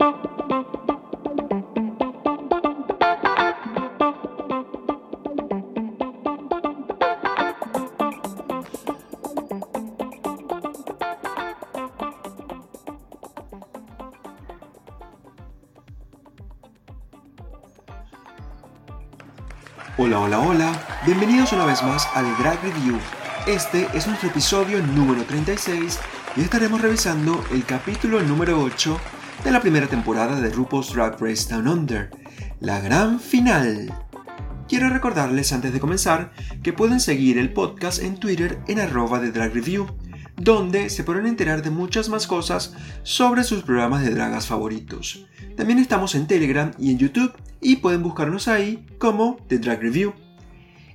Hola, hola, hola. Bienvenidos una vez más al Drag Review. Este es nuestro episodio número 36 y estaremos revisando el capítulo número 8 de la primera temporada de RuPaul's Drag Race Down Under, la gran final. Quiero recordarles antes de comenzar que pueden seguir el podcast en Twitter en arroba de Drag Review, donde se podrán enterar de muchas más cosas sobre sus programas de dragas favoritos. También estamos en Telegram y en YouTube y pueden buscarnos ahí como The Drag Review.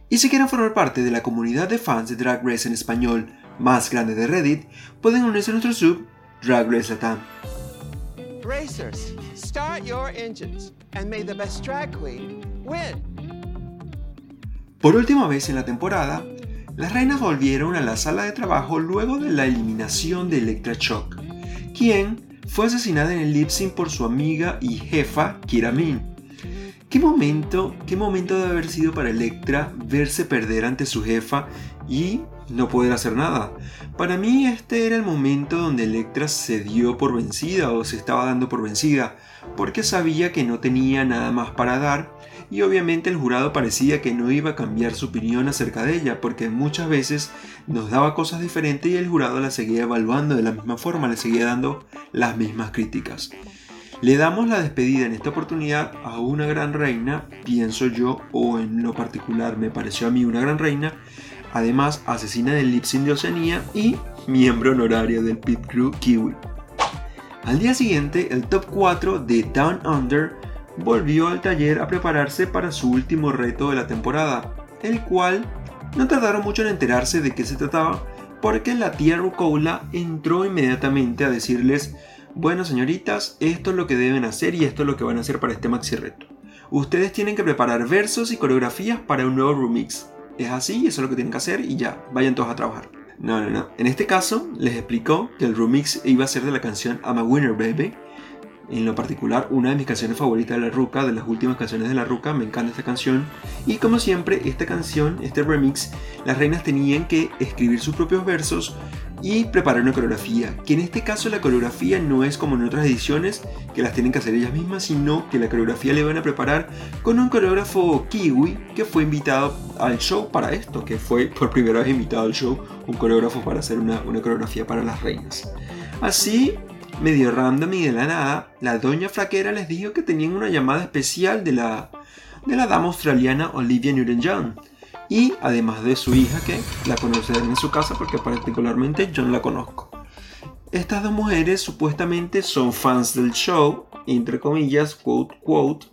Y si quieren formar parte de la comunidad de fans de Drag Race en español más grande de Reddit, pueden unirse a nuestro sub Drag Race Latam. Racers, start your engines and may the best drag queen win. Por última vez en la temporada, las reinas volvieron a la sala de trabajo luego de la eliminación de Electra Shock, quien fue asesinada en el lip sync por su amiga y jefa Kira Min. ¿Qué momento, qué momento debe haber sido para Electra verse perder ante su jefa y no poder hacer nada? Para mí este era el momento donde Electra se dio por vencida o se estaba dando por vencida, porque sabía que no tenía nada más para dar y obviamente el jurado parecía que no iba a cambiar su opinión acerca de ella, porque muchas veces nos daba cosas diferentes y el jurado la seguía evaluando de la misma forma, le seguía dando las mismas críticas. Le damos la despedida en esta oportunidad a una gran reina, pienso yo, o en lo particular me pareció a mí una gran reina, además asesina del Lipsin de Oceanía y miembro honoraria del Pit Crew Kiwi. Al día siguiente, el top 4 de Down Under volvió al taller a prepararse para su último reto de la temporada, el cual no tardaron mucho en enterarse de qué se trataba, porque la tía Rucola entró inmediatamente a decirles bueno, señoritas, esto es lo que deben hacer y esto es lo que van a hacer para este maxi reto. Ustedes tienen que preparar versos y coreografías para un nuevo remix. Es así, eso es lo que tienen que hacer y ya, vayan todos a trabajar. No, no, no. En este caso, les explicó que el remix iba a ser de la canción I'm a Winner Baby, en lo particular una de mis canciones favoritas de La Ruca, de las últimas canciones de La Ruca, me encanta esta canción. Y como siempre, esta canción, este remix, las reinas tenían que escribir sus propios versos y preparar una coreografía, que en este caso la coreografía no es como en otras ediciones, que las tienen que hacer ellas mismas, sino que la coreografía le van a preparar con un coreógrafo kiwi que fue invitado al show para esto, que fue por primera vez invitado al show un coreógrafo para hacer una, una coreografía para las reinas. Así, medio random y de la nada, la doña flaquera les dijo que tenían una llamada especial de la, de la dama australiana Olivia Newton-John. Y además de su hija, que la conocerán en su casa porque particularmente yo no la conozco. Estas dos mujeres supuestamente son fans del show, entre comillas, quote, quote,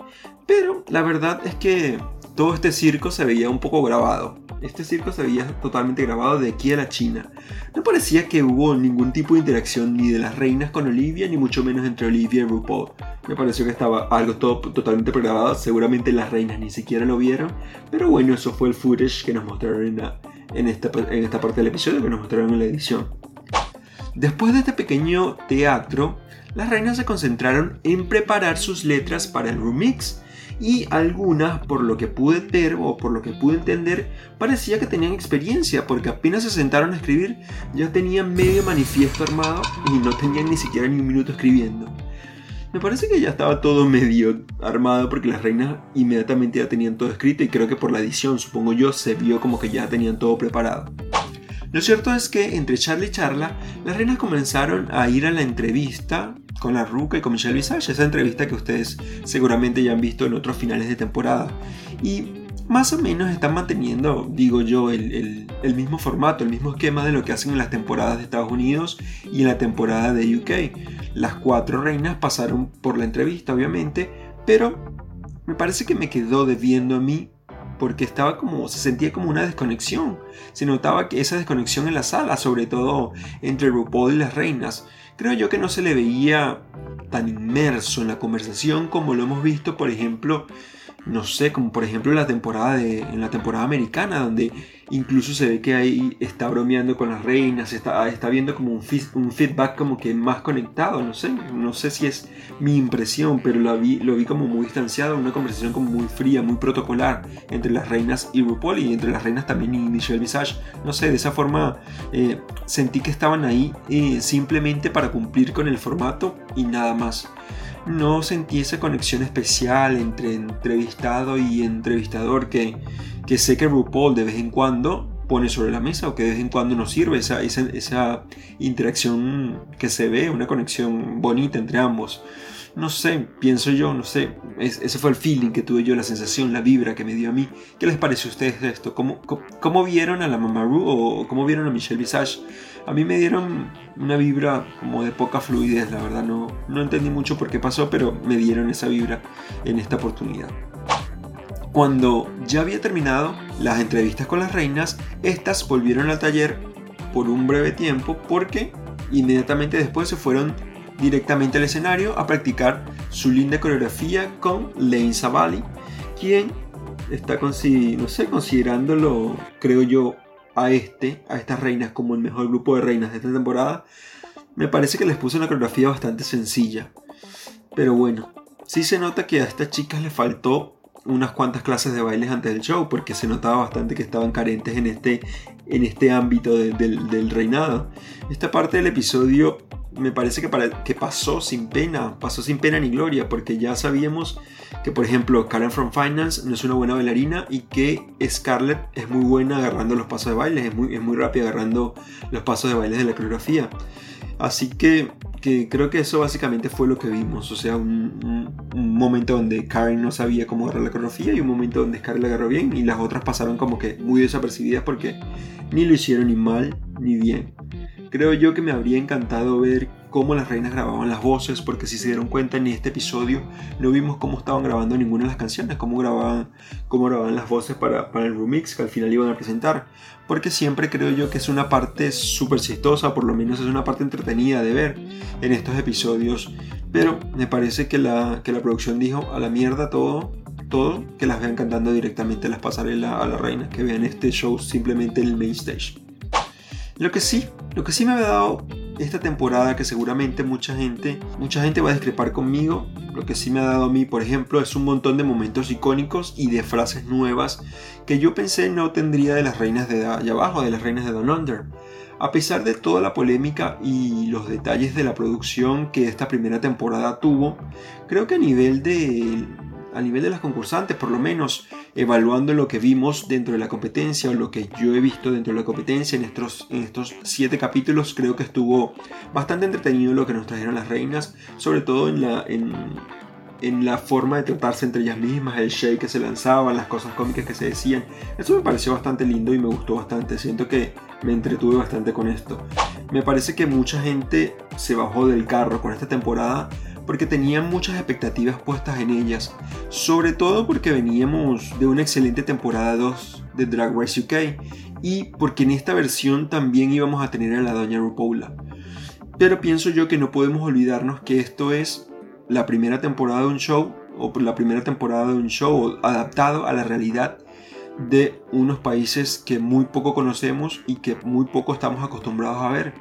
pero la verdad es que todo este circo se veía un poco grabado. Este circo se veía totalmente grabado de aquí a la China. No parecía que hubo ningún tipo de interacción ni de las reinas con Olivia, ni mucho menos entre Olivia y RuPaul. Me pareció que estaba algo todo, totalmente pregrabado. Seguramente las reinas ni siquiera lo vieron. Pero bueno, eso fue el footage que nos mostraron en, esta, en esta parte del episodio, que nos mostraron en la edición. Después de este pequeño teatro, las reinas se concentraron en preparar sus letras para el remix y algunas, por lo que pude ver o por lo que pude entender, parecía que tenían experiencia, porque apenas se sentaron a escribir ya tenían medio manifiesto armado y no tenían ni siquiera ni un minuto escribiendo. Me parece que ya estaba todo medio armado porque las reinas inmediatamente ya tenían todo escrito y creo que por la edición, supongo yo, se vio como que ya tenían todo preparado. Lo cierto es que entre charla y charla, las reinas comenzaron a ir a la entrevista con la Ruca y con Michelle Visage, esa entrevista que ustedes seguramente ya han visto en otros finales de temporada. Y más o menos están manteniendo, digo yo, el, mismo formato, el mismo esquema de lo que hacen en las temporadas de Estados Unidos y en la temporada de UK. Las cuatro reinas pasaron por la entrevista, obviamente, pero me parece que me quedó debiendo a mí porque estaba como, se sentía como una desconexión. Se notaba que esa desconexión en la sala, sobre todo entre RuPaul y las reinas creo yo que no se le veía tan inmerso en la conversación como lo hemos visto, por ejemplo, no sé, como por ejemplo en la temporada, de, en la temporada americana, donde incluso se ve que ahí está bromeando con las reinas, está, está viendo como un, un feedback como que más conectado, no sé, no sé si es mi impresión, pero lo vi, lo vi como muy distanciado, una conversación como muy fría, muy protocolar entre las reinas y RuPaul y entre las reinas también y Michelle Visage, no sé, de esa forma eh, sentí que estaban ahí eh, simplemente para cumplir con el formato y nada más no sentí esa conexión especial entre entrevistado y entrevistador que, que sé que RuPaul de vez en cuando pone sobre la mesa o que de vez en cuando nos sirve esa, esa, interacción que se ve, una conexión bonita entre ambos. No sé, pienso yo, no sé, ese fue el feeling que tuve yo, la sensación, la vibra que me dio a mí. ¿Qué les pareció a ustedes esto? ¿Cómo, cómo, vieron a la Mamaru o cómo vieron a Michelle Visage? A mí me dieron una vibra como de poca fluidez, la verdad no, no entendí mucho por qué pasó, pero me dieron esa vibra en esta oportunidad. Cuando ya había terminado las entrevistas con las reinas, estas volvieron al taller por un breve tiempo porque inmediatamente después se fueron directamente al escenario a practicar su linda coreografía con Lane Savali, quien está no sé, considerándolo, creo yo, a este, a estas reinas como el mejor grupo de reinas de esta temporada, me parece que les puse una coreografía bastante sencilla. Pero bueno, sí se nota que a estas chicas les faltó unas cuantas clases de bailes antes del show, porque se notaba bastante que estaban carentes en este, en este ámbito del reinado. Esta parte del episodio me parece que, que pasó sin pena, pasó sin pena ni gloria, porque ya sabíamos que, por ejemplo, Karen from Finance no es una buena bailarina y que Scarlett es muy buena agarrando los pasos de baile, es muy, es muy rápida agarrando los pasos de baile de la coreografía. Así que, que, creo que eso básicamente fue lo que vimos, o sea, un, un, momento donde Karen no sabía cómo agarrar la coreografía y un momento donde Scarlett la agarró bien y las otras pasaron como que muy desapercibidas porque ni lo hicieron ni mal ni bien. Creo yo que me habría encantado ver cómo las reinas grababan las voces, porque si se dieron cuenta en este episodio no vimos cómo estaban grabando ninguna de las canciones, cómo grababan, cómo grababan las voces para, para el remix que al final iban a presentar, porque siempre creo yo que es una parte súper chistosa, por lo menos es una parte entretenida de ver en estos episodios, pero me parece que la, que la producción dijo a la mierda todo, todo, que las vean cantando directamente las pasarelas a las reinas, que vean este show simplemente en el main stage. Lo que sí, lo que sí me ha dado esta temporada que seguramente mucha gente, mucha gente va a discrepar conmigo, lo que sí me ha dado a mí, por ejemplo, es un montón de momentos icónicos y de frases nuevas que yo pensé no tendría de las reinas de allá abajo, de las reinas de Down Under. A pesar de toda la polémica y los detalles de la producción que esta primera temporada tuvo, creo que a nivel de a nivel de las concursantes, por lo menos evaluando lo que vimos dentro de la competencia o lo que yo he visto dentro de la competencia en estos, en estos siete capítulos, creo que estuvo bastante entretenido lo que nos trajeron las reinas, sobre todo en la, en, en la forma de tratarse entre ellas mismas, el shake que se lanzaban, las cosas cómicas que se decían. Eso me pareció bastante lindo y me gustó bastante. Siento que me entretuve bastante con esto. Me parece que mucha gente se bajó del carro con esta temporada porque tenían muchas expectativas puestas en ellas, sobre todo porque veníamos de una excelente temporada 2 de Drag Race UK y porque en esta versión también íbamos a tener a la doña RuPaula. Pero pienso yo que no podemos olvidarnos que esto es la primera temporada de un show o la primera temporada de un show adaptado a la realidad de unos países que muy poco conocemos y que muy poco estamos acostumbrados a ver.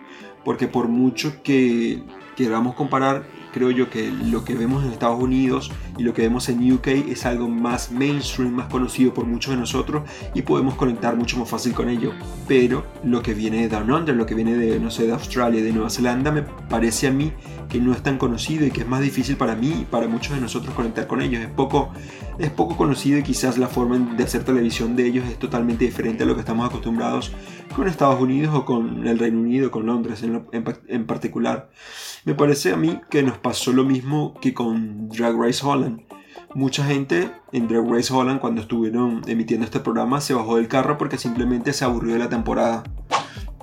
Porque por mucho que queramos comparar creo yo que lo que vemos en Estados Unidos y lo que vemos en UK es algo más mainstream, más conocido por muchos de nosotros y podemos conectar mucho más fácil con ello. Pero lo que viene de Down Under, lo que viene de, no sé, de Australia, de Nueva Zelanda, me parece a mí que no es tan conocido y que es más difícil para mí y para muchos de nosotros conectar con ellos. Es poco, es poco conocido y quizás la forma de hacer televisión de ellos es totalmente diferente a lo que estamos acostumbrados con Estados Unidos o con el Reino Unido, con Londres en, en particular. Me parece a mí que nos pasó lo mismo que con Drag Race Holland. Mucha gente en Drag Race Holland cuando estuvieron emitiendo este programa se bajó del carro porque simplemente se aburrió de la temporada.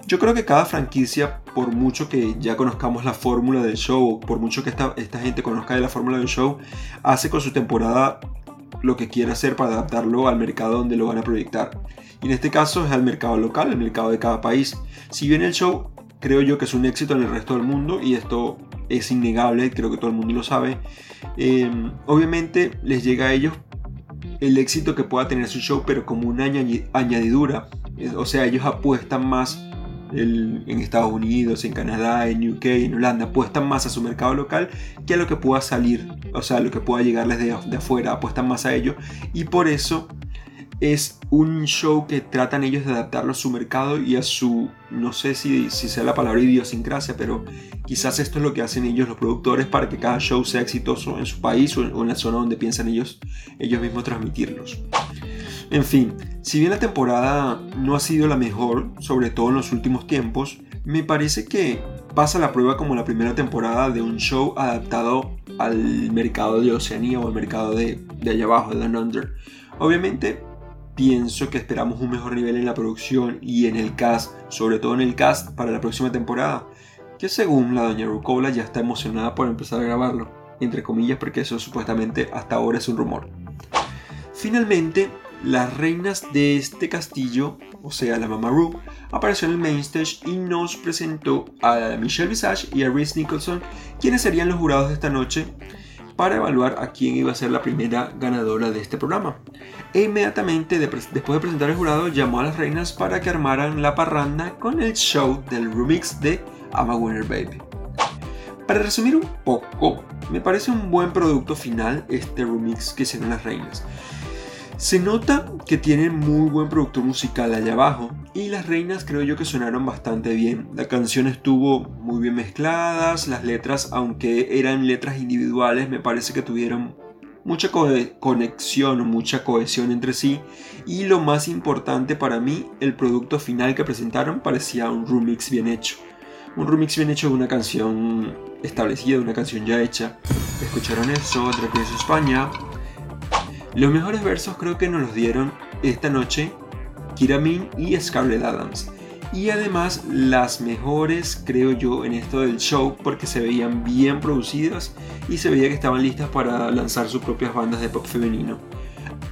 Yo creo que cada franquicia, por mucho que ya conozcamos la fórmula del show, por mucho que esta, esta gente conozca de la fórmula del show, hace con su temporada lo que quiere hacer para adaptarlo al mercado donde lo van a proyectar. Y en este caso es al mercado local, el mercado de cada país. Si bien el show creo yo que es un éxito en el resto del mundo y esto es innegable, creo que todo el mundo lo sabe. Em, obviamente les llega a ellos el éxito que pueda tener su show, pero como una añadidura. O sea, ellos apuestan más en Estados Unidos, en Canadá, en UK, en Holanda, apuestan más a su mercado local que a lo que pueda salir, o sea, lo que pueda llegarles de, de afuera, apuestan más a ello. Y por eso es un show que tratan ellos de adaptarlo a su mercado y a su, no sé si, si sea la palabra idiosincrasia, pero quizás esto es lo que hacen ellos los productores para que cada show sea exitoso en su país o en, la zona donde piensan ellos, ellos mismos transmitirlos. En fin, si bien la temporada no ha sido la mejor, sobre todo en los últimos tiempos, me parece que pasa la prueba como la primera temporada de un show adaptado al mercado de Oceanía o al mercado de, de allá abajo, de Down Under. Obviamente pienso que esperamos un mejor nivel en la producción y en el cast, sobre todo en el cast para la próxima temporada, que según la doña Rucola ya está emocionada por empezar a grabarlo, entre comillas porque eso supuestamente hasta ahora es un rumor. Finalmente, las reinas de este castillo, o sea la Mama Ru, apareció en el main stage y nos presentó a Michelle Visage y a Reese Nicholson, quienes serían los jurados de esta noche para evaluar a quién iba a ser la primera ganadora de este programa. E inmediatamente después de presentar el jurado llamó a las reinas para que armaran la parranda con el show del remix de I'm a Winner Baby. Para resumir un poco, me parece un buen producto final este remix que hicieron las reinas. Se nota que tienen muy buen productor musical allá abajo y las reinas creo yo que sonaron bastante bien. La canción estuvo muy bien mezcladas, las letras, aunque eran letras individuales, me parece que tuvieron mucha conexión o mucha cohesión entre sí y lo más importante para mí, el producto final que presentaron parecía un remix bien hecho. Un remix bien hecho de una canción establecida, de una canción ya hecha. Escucharon eso, otra vez España, los mejores versos creo que nos los dieron esta noche Kira y Scarlett Adams. Y además las mejores creo yo en esto del show porque se veían bien producidas y se veía que estaban listas para lanzar sus propias bandas de pop femenino.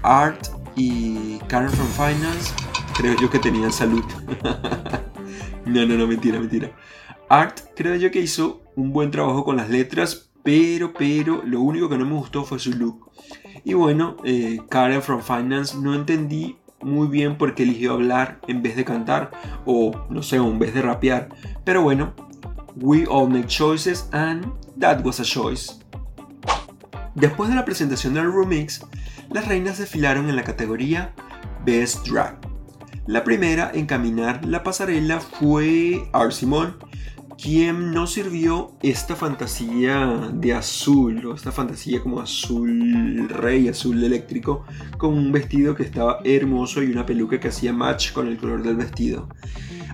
Art y Karen from Finance creo yo que tenían salud. no, no, no, mentira, mentira. Art creo yo que hizo un buen trabajo con las letras, pero, pero lo único que no me gustó fue su look. Y bueno, eh, Karen from Finance no entendí muy bien por qué eligió hablar en vez de cantar o no sé, en vez de rapear. Pero bueno, we all make choices and that was a choice. Después de la presentación del remix, las reinas desfilaron en la categoría Best Drag. La primera en caminar la pasarela fue Art Simon, ¿Quién no sirvió esta fantasía de azul, o esta fantasía como azul rey, azul eléctrico, con un vestido que estaba hermoso y una peluca que hacía match con el color del vestido?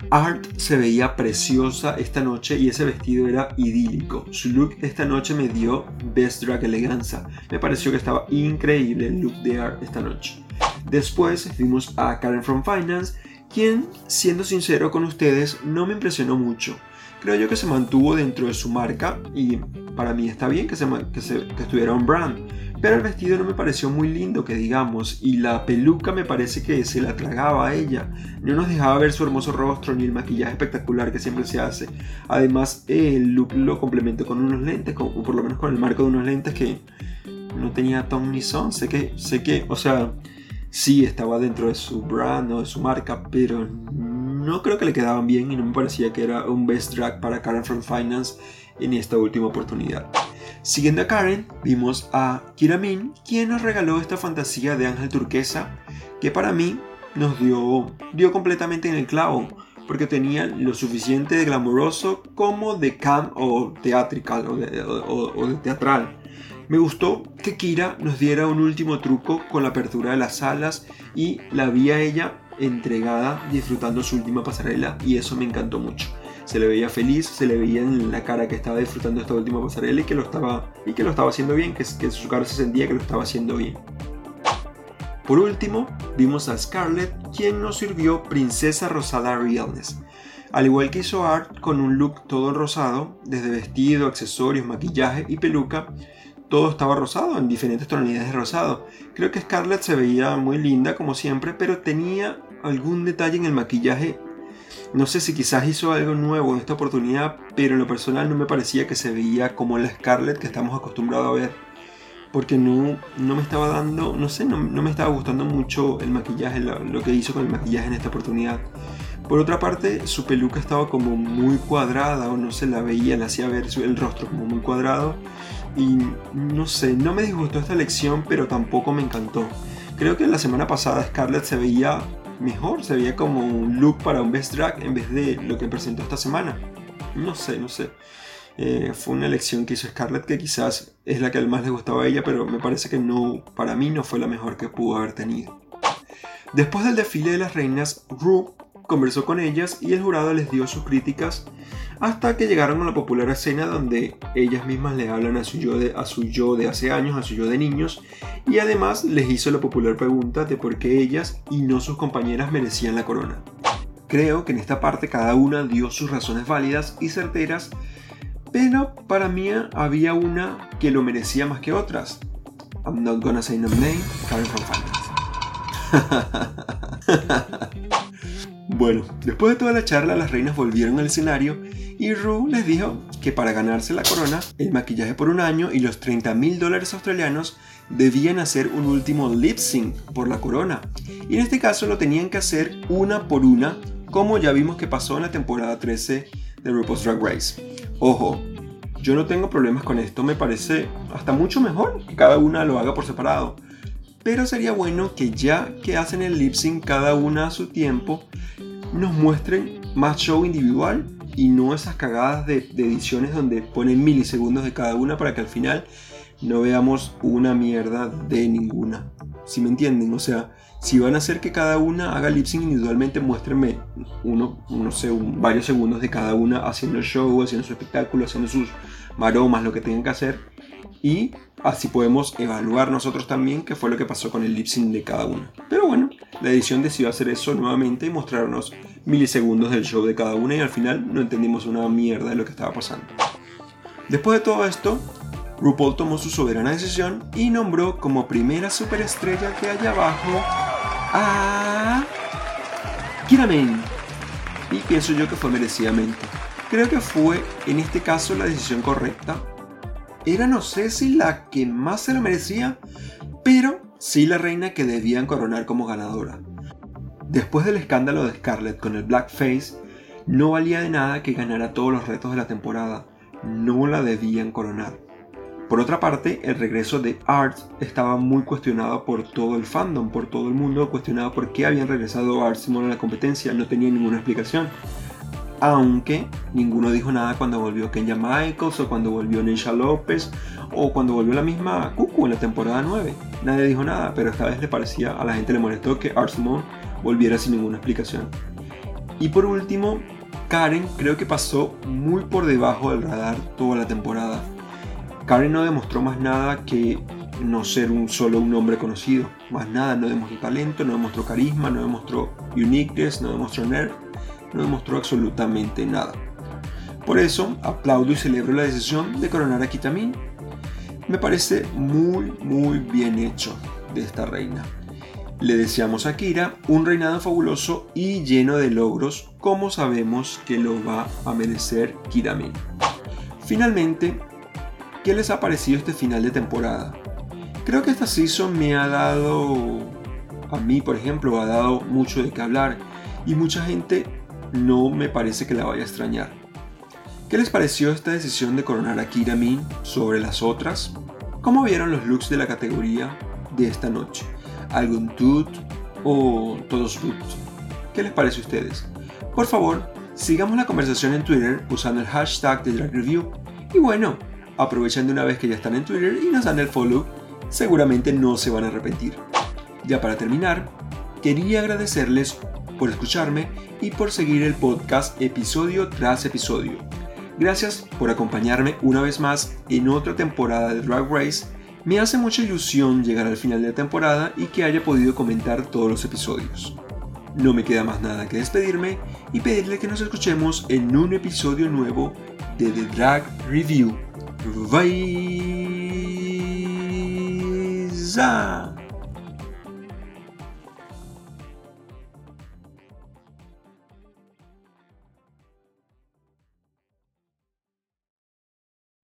Art se veía preciosa esta noche y ese vestido era idílico. Su look esta noche me dio Best Drag Eleganza. Me pareció que estaba increíble el look de Art esta noche. Después vimos a Karen from Finance, quien, siendo sincero con ustedes, no me impresionó mucho creo yo que se mantuvo dentro de su marca y para mí está bien que, se, que, estuviera un brand. Pero el vestido no me pareció muy lindo, que digamos, y la peluca me parece que se la tragaba a ella. No nos dejaba ver su hermoso rostro ni el maquillaje espectacular que siempre se hace. Además, el look lo complementó con unos lentes, o por lo menos con el marco de unos lentes que no tenía ton ni son. Sé que, sé que, o sea, sí estaba dentro de su brand o de su marca, pero no creo que le quedaban bien y no me parecía que era un best drag para Karen from Finance en esta última oportunidad. Siguiendo a Karen, vimos a Kira Min, quien nos regaló esta fantasía de ángel turquesa que para mí nos dio, dio completamente en el clavo, porque tenía lo suficiente de glamuroso como de cam o de teatral. Me gustó que Kira nos diera un último truco con la apertura de las alas y la vi a ella entregada, disfrutando su última pasarela y eso me encantó mucho. Se le veía feliz, se le veía en la cara que estaba disfrutando esta última pasarela y que lo estaba, y que lo estaba haciendo bien, que, que su cara se sentía que lo estaba haciendo bien. Por último, vimos a Scarlett, quien nos sirvió Princesa Rosada Realness. Al igual que hizo Art con un look todo rosado, desde vestido, accesorios, maquillaje y peluca, todo estaba rosado, en diferentes tonalidades de rosado. Creo que Scarlett se veía muy linda como siempre, pero tenía algún detalle en el maquillaje. No sé si quizás hizo algo nuevo en esta oportunidad, pero en lo personal no me parecía que se veía como la Scarlett que estamos acostumbrados a ver. porque no, no me estaba dando, no sé, no, me estaba gustando mucho el maquillaje, lo, que hizo con el maquillaje en esta oportunidad. Por otra parte, su peluca estaba como muy cuadrada, o no se la veía, le hacía ver el rostro como muy cuadrado. Y no sé, no me disgustó esta elección, pero tampoco me encantó. Creo que la semana pasada Scarlett se veía mejor, se veía como un look para un best drag en vez de lo que presentó esta semana. No sé, no sé. Eh, fue una elección que hizo Scarlett que quizás es la que más le gustaba a ella, pero me parece que no, para mí no fue la mejor que pudo haber tenido. Después del desfile de las reinas, Ru conversó con ellas y el jurado les dio sus críticas hasta que llegaron a la popular escena donde ellas mismas le hablan a su yo de, a su yo de hace años, a su yo de niños, y además les hizo la popular pregunta de por qué ellas y no sus compañeras merecían la corona. Creo que en esta parte cada una dio sus razones válidas y certeras pero para mí había una que lo merecía más que otras. I'm not gonna say no name, Karen from bueno, después de toda la charla, las reinas volvieron al escenario y Rue les dijo que para ganarse la corona, el maquillaje por un año y los 30 mil dólares australianos debían hacer un último lip sync por la corona. Y en este caso lo tenían que hacer una por una, como ya vimos que pasó en la temporada 13 de RuPaul's Drag Race. Ojo, yo no tengo problemas con esto, me parece hasta mucho mejor que cada una lo haga por separado. Pero sería bueno que ya que hacen el lip sync cada una a su tiempo, nos muestren más show individual y no esas cagadas de, ediciones donde ponen milisegundos de cada una para que al final no veamos una mierda de ninguna. Si me entienden, o sea, si van a hacer que cada una haga lip sync individualmente, muéstrenme uno, no sé, varios segundos de cada una haciendo el show, haciendo su espectáculo, haciendo sus maromas, lo que tengan que hacer. Y así podemos evaluar nosotros también qué fue lo que pasó con el lip sync de cada una. Pero bueno, la edición decidió hacer eso nuevamente y mostrarnos milisegundos del show de cada una y al final no entendimos una mierda de lo que estaba pasando. Después de todo esto, RuPaul tomó su soberana decisión y nombró como primera superestrella que hay abajo a Kira Y pienso yo que fue merecidamente. Creo que fue en este caso la decisión correcta. Era no sé si la que más se lo merecía, pero sí la reina que debían coronar como ganadora. Después del escándalo de Scarlett con el blackface, no valía de nada que ganara todos los retos de la temporada. No la debían coronar. Por otra parte, el regreso de Art estaba muy cuestionado por todo el fandom, por todo el mundo, cuestionado por qué habían regresado Art Simon a la competencia, no tenía ninguna explicación. Aunque ninguno dijo nada cuando volvió Kenya Michaels o cuando volvió Neisha López o cuando volvió la misma Cuckoo en la temporada 9. Nadie dijo nada, pero esta vez le parecía, a la gente le molestó que Art Simon volviera sin ninguna explicación. Y por último, Karen creo que pasó muy por debajo del radar toda la temporada Karen no demostró más nada que no ser un solo un hombre conocido. Más nada, no demostró talento, no demostró carisma, no demostró uniqueness, no demostró nerd, no demostró absolutamente nada. Por eso, aplaudo y celebro la decisión de coronar a Kitamin. Me parece muy, muy bien hecho de esta reina. Le deseamos a Kira un reinado fabuloso y lleno de logros, como sabemos que lo va a merecer Kiramin. Finalmente, ¿Qué les ha parecido este final de temporada? Creo que esta season me ha dado, a mí por ejemplo, ha dado mucho de qué hablar y mucha gente no me parece que la vaya a extrañar. ¿Qué les pareció esta decisión de coronar a Kira Min sobre las otras? ¿Cómo vieron los looks de la categoría de esta noche? ¿Algún tut o todos root? ¿Qué les parece a ustedes? Por favor, sigamos la conversación en Twitter usando el hashtag de Drag Review. Y bueno, aprovechen de una vez que ya están en Twitter y nos dan el follow, seguramente no se van a arrepentir. Ya para terminar, quería agradecerles por escucharme y por seguir el podcast episodio tras episodio. Gracias por acompañarme una vez más en otra temporada de Drag Race. Me hace mucha ilusión llegar al final de la temporada y que haya podido comentar todos los episodios. No me queda más nada que despedirme y pedirle que nos escuchemos en un episodio nuevo de The Drag Review. Vai!